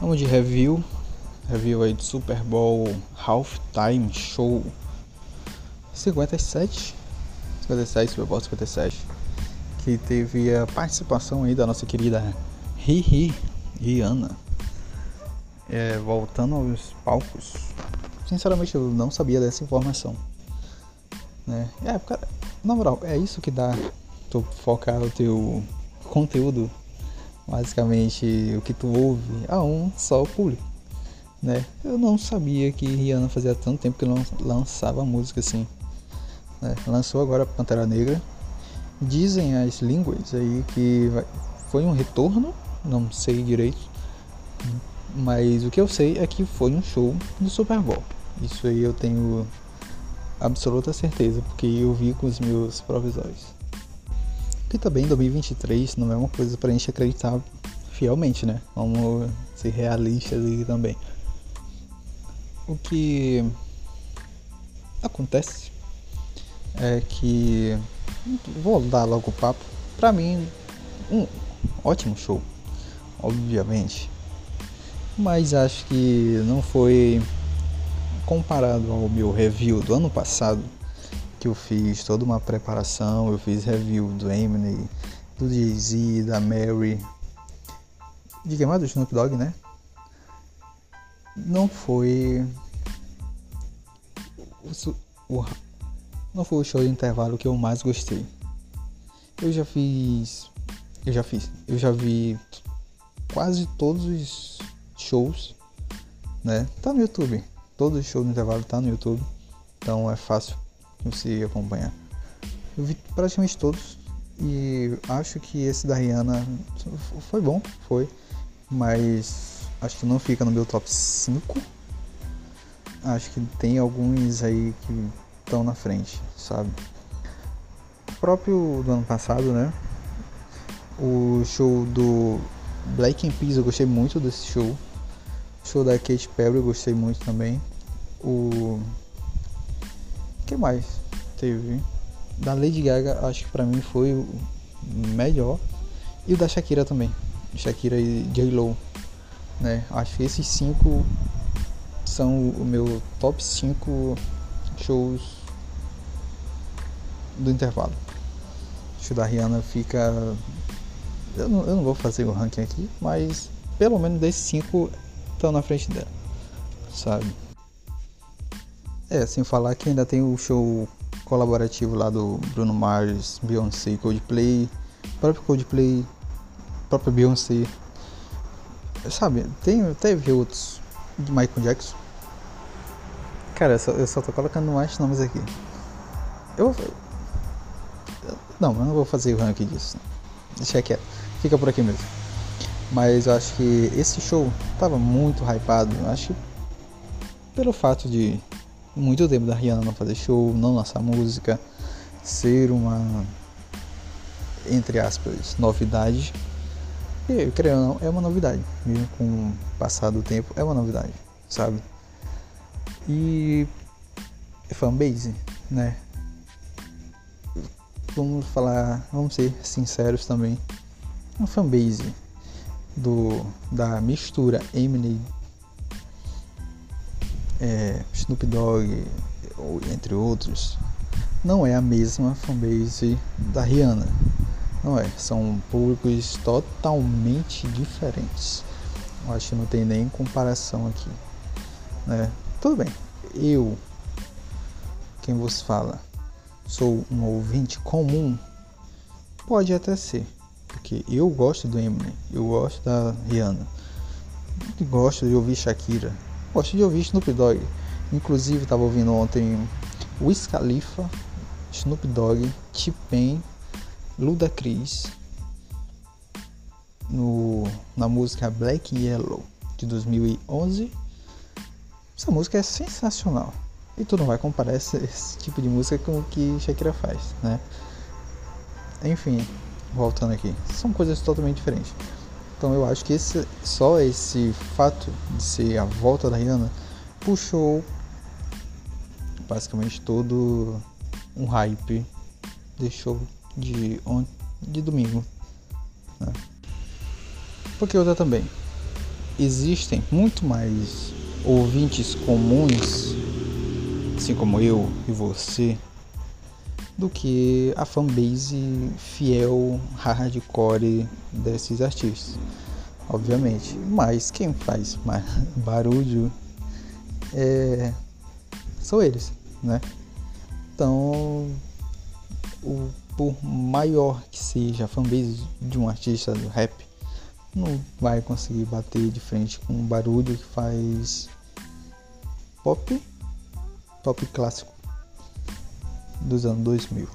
Vamos de review. Review aí do Super Bowl Halftime Show 57. 57, Super Bowl 57. Que teve a participação aí da nossa querida Rihi Rihanna. É, voltando aos palcos. Sinceramente eu não sabia dessa informação. Né? É, cara, na moral, é isso que dá tu focar o teu conteúdo basicamente o que tu ouve a um só público, né? Eu não sabia que Rihanna fazia tanto tempo que não lançava música assim. Né? Lançou agora Pantera Negra. Dizem as línguas aí que foi um retorno, não sei direito, mas o que eu sei é que foi um show do Super Bowl. Isso aí eu tenho absoluta certeza, porque eu vi com os meus próprios Que também 2023 não é uma coisa pra gente acreditar fielmente, né? Vamos ser realistas aí também. O que acontece é que vou dar logo o papo. Pra mim, um ótimo show, obviamente. Mas acho que não foi comparado ao meu review do ano passado que eu fiz toda uma preparação, eu fiz review do Eminem, do Jay-Z, da Mary, de quem mais? Do Snoop Dogg, né? Não foi não foi o show de intervalo que eu mais gostei. Eu já fiz, eu já fiz, eu já vi quase todos os shows, né? Tá no YouTube. Todos os shows do intervalo tá no YouTube. Então é fácil você acompanhar. Eu vi praticamente todos e acho que esse da Rihanna foi bom, foi, mas acho que não fica no meu top 5. Acho que tem alguns aí que estão na frente, sabe? O próprio do ano passado, né? O show do Black and Peas eu gostei muito desse show. O show da Kate Perry eu gostei muito também. O que mais teve? Da Lady Gaga, acho que pra mim foi o melhor. E o da Shakira também. Shakira e J-Lo. Né? Acho que esses cinco são o meu top 5 shows do intervalo. O da Rihanna fica. Eu não, eu não vou fazer o ranking aqui, mas pelo menos desses 5 estão na frente dela. Sabe? É, sem falar que ainda tem o show colaborativo lá do Bruno Mars, Beyoncé, Coldplay, próprio Coldplay, próprio Beyoncé. Sabe, tem, teve outros de Michael Jackson. Cara, eu só, eu só tô colocando mais nomes aqui. Eu vou. Não, eu não vou fazer o ranking disso. Deixa quieto. Fica por aqui mesmo. Mas eu acho que esse show tava muito hypado. Eu acho que pelo fato de muito tempo da Rihanna não fazer show, não lançar música, ser uma entre aspas novidade. E creio não, é uma novidade, mesmo com o passar do tempo, é uma novidade, sabe? E fanbase, né? Vamos falar, vamos ser sinceros também. Uma fanbase do da mistura Eminem é, Snoop Dogg, entre outros, não é a mesma fanbase da Rihanna. Não é, são públicos totalmente diferentes. Eu acho que não tem nem comparação aqui. Né? Tudo bem, eu, quem vos fala, sou um ouvinte comum, pode até ser, porque eu gosto do Eminem, eu gosto da Rihanna, gosto de ouvir Shakira, Gosto de ouvir Snoop Dogg. Inclusive, estava ouvindo ontem Wiz Khalifa, Snoop Dogg, T-Pain, Ludacris no, na música Black Yellow de 2011. Essa música é sensacional. E tu não vai comparar esse, esse tipo de música com o que Shakira faz, né? Enfim, voltando aqui, são coisas totalmente diferentes. Então eu acho que esse, só esse fato de ser a volta da Rihanna puxou basicamente todo um hype deixou de, de domingo. Né? Porque outra também. existem muito mais ouvintes comuns, assim como eu e você, do que a fanbase fiel hardcore desses artistas, obviamente. Mas quem faz barulho é, são eles, né? Então, o, por maior que seja a fanbase de um artista do rap, não vai conseguir bater de frente com um barulho que faz pop, pop clássico dos anos 2000.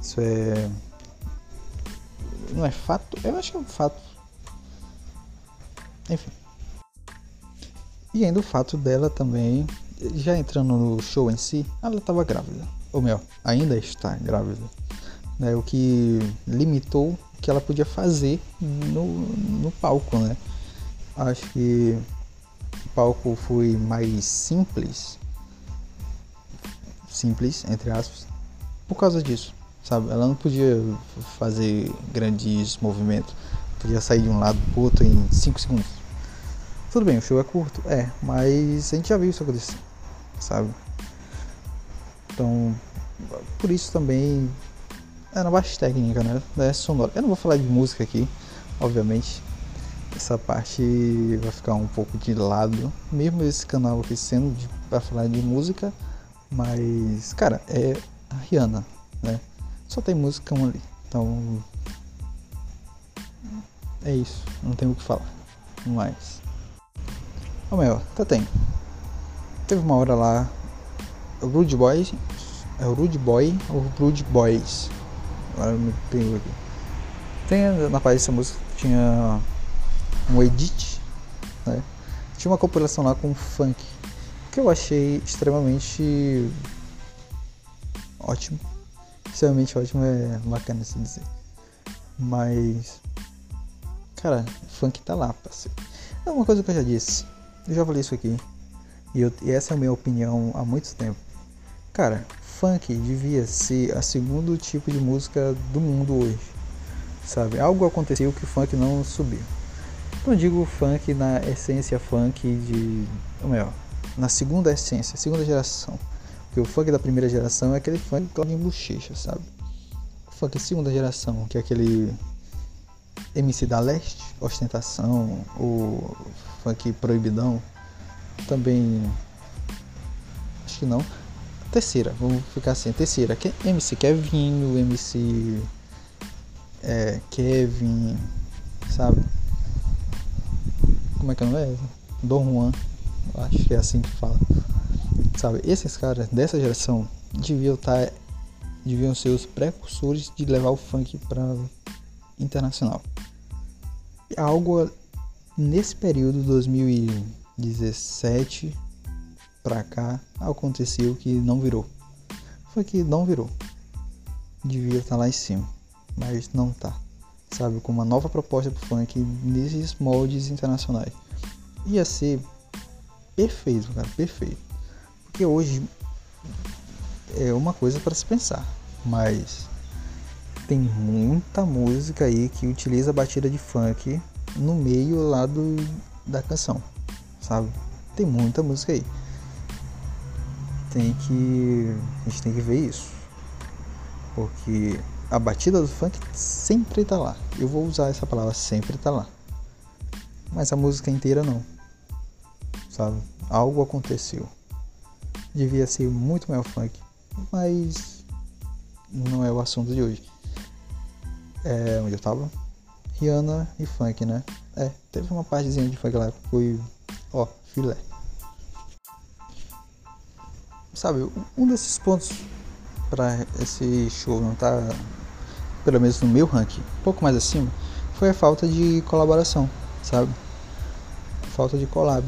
Isso é. Não é fato? Eu acho que é um fato. Enfim. E ainda o fato dela também, já entrando no show em si, ela estava grávida. Ou melhor, ainda está grávida. Né? O que limitou o que ela podia fazer no, no palco, né? Acho que o palco foi mais simples simples, entre aspas, por causa disso, sabe? Ela não podia fazer grandes movimentos, podia sair de um lado pro outro em 5 segundos. Tudo bem, o show é curto, é, mas a gente já viu isso acontecer, sabe? Então, por isso também é na baixa técnica, né? É sonora. Eu não vou falar de música aqui, obviamente. Essa parte vai ficar um pouco de lado, mesmo esse canal aqui sendo para falar de música, mas, cara, é a Rihanna, né? Só tem música ali. Então. É isso. Não tem o que falar. Mais. Ô meu, até tem. Teve uma hora lá. O Rude Boys. É o Rude Boy ou Rude Boys? Agora eu me pego aqui. Tem na página dessa música tinha um edit, né? Tinha uma compilação lá com funk que eu achei extremamente ótimo. Extremamente ótimo é bacana se dizer. Mas, cara, funk tá lá, parceiro. É uma coisa que eu já disse. Eu já falei isso aqui. E, eu, e essa é a minha opinião há muito tempo. Cara, funk devia ser a segundo tipo de música do mundo hoje. Sabe? Algo aconteceu que o funk não subiu. Não digo funk na essência funk de. Ou melhor, na segunda essência, segunda geração. Porque o funk da primeira geração é aquele funk que em bochecha, sabe? O funk segunda geração, que é aquele MC da Leste, ostentação, o funk proibidão, também acho que não. Terceira, vamos ficar assim, terceira, que é MC Kevin, MC é, Kevin, sabe? Como é que é o nome? Dom Juan acho que é assim que fala. Sabe, esses caras dessa geração deviam estar tá, deviam ser os precursores de levar o funk para internacional. Algo nesse período 2017 para cá aconteceu que não virou. Foi que não virou. Devia estar tá lá em cima, mas não tá. Sabe, com uma nova proposta pro funk nesses moldes internacionais. Ia ser perfeito, cara, perfeito. Porque hoje é uma coisa para se pensar, mas tem muita música aí que utiliza a batida de funk no meio lá do, da canção, sabe? Tem muita música aí. Tem que. A gente tem que ver isso. Porque a batida do funk sempre tá lá. Eu vou usar essa palavra, sempre tá lá. Mas a música inteira não sabe? Algo aconteceu. Devia ser muito maior funk, mas não é o assunto de hoje. É onde eu tava? Rihanna e funk, né? É, teve uma partezinha de funk lá que foi, ó, filé. Sabe, um desses pontos para esse show não tá, pelo menos no meu ranking, um pouco mais acima, foi a falta de colaboração, sabe? falta de collab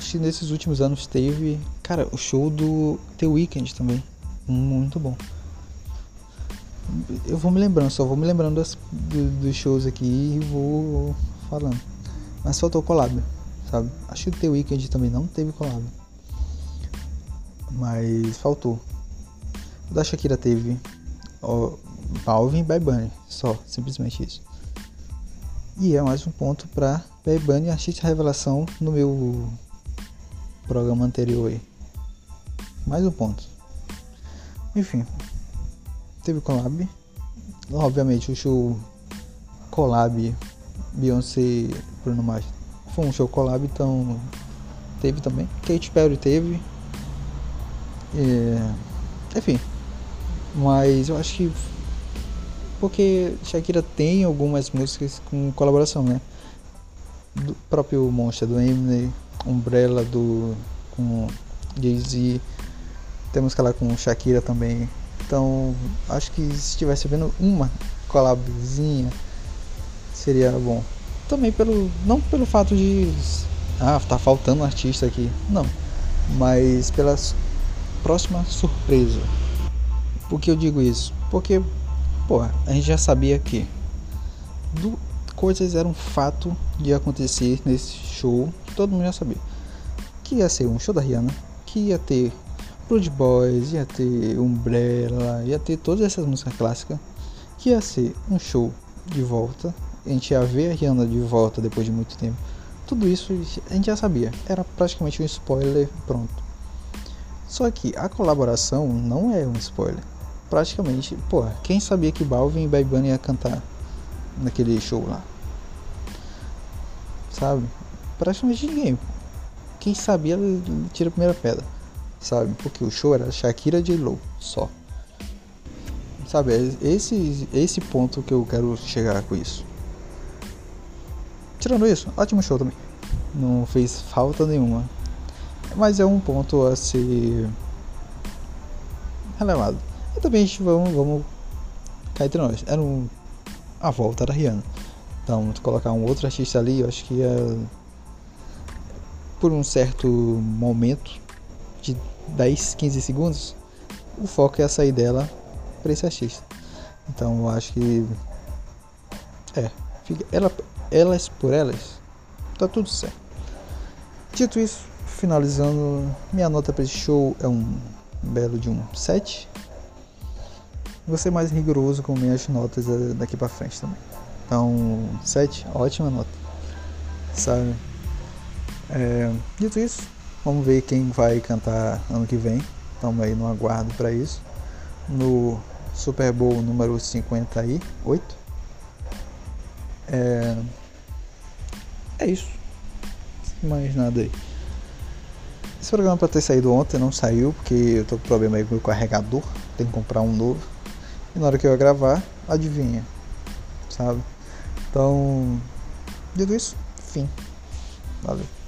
acho que nesses últimos anos teve, cara, o show do The Weeknd também, muito bom. Eu vou me lembrando, só vou me lembrando das, do, dos shows aqui e vou falando. Mas faltou collab, sabe? Acho que o The Weeknd também não teve collab. Mas faltou. O da Shakira teve. Ó, Balvin e Bad Bunny. Só, simplesmente isso. E é mais um ponto para Bad Bunny artista revelação no meu programa anterior aí. Mais um ponto. Enfim, teve collab. Obviamente o show collab Beyoncé Bruno Mars foi um show collab, então teve também. Kate Perry teve. É, enfim. Mas eu acho que porque Shakira tem algumas músicas com colaboração, né? Do próprio Monster do Eminem, Umbrella do com Jay-Z, temos que lá com Shakira também. Então, acho que se estivesse vendo uma collabzinha seria bom. Também pelo não pelo fato de ah, tá faltando um artista aqui, não, mas pela próxima surpresa. Por que eu digo isso? Porque, pô, a gente já sabia que do, coisas eram fato de acontecer nesse show, todo mundo já sabia. Que ia ser um show da Rihanna, que ia ter Blood Boys, ia ter Umbrella, ia ter todas essas músicas clássicas, que ia ser um show de volta, a gente ia ver a Rihanna de volta depois de muito tempo. Tudo isso a gente já sabia, era praticamente um spoiler pronto. Só que a colaboração não é um spoiler. Praticamente, pô, quem sabia que Balvin e Bad Bunny ia cantar naquele show lá? Sabe? Praticamente ninguém. Quem sabia tira a primeira pedra, sabe? Porque o show era Shakira de Low só. Sabe? É esse esse ponto que eu quero chegar com isso. Tirando isso, ótimo show também. Não fez falta nenhuma. Mas é um ponto a ser relevado. E também vamos, vamos cair entre nós. Era um, a volta da Rihanna. Então, colocar um outro artista ali, eu acho que ia. Por um certo momento de 10, 15 segundos, o foco é sair dela para esse artista. Então, eu acho que. É. Fica, ela, elas por elas, tá tudo certo. Dito isso, finalizando, minha nota para esse show é um belo de um 7. Vou ser mais rigoroso com minhas notas eh, daqui para frente também. Então, 7, ótima nota. Sabe? É, dito isso, vamos ver quem vai cantar ano que vem. Estamos aí no aguardo para isso. No Super Bowl número 58. É, é isso. Mais nada aí. Esse programa para ter saído ontem não saiu, porque eu tô com problema aí com o meu carregador. Tenho que comprar um novo. E na hora que eu ia gravar, adivinha. Sabe? Então, dito isso, fim. Valeu.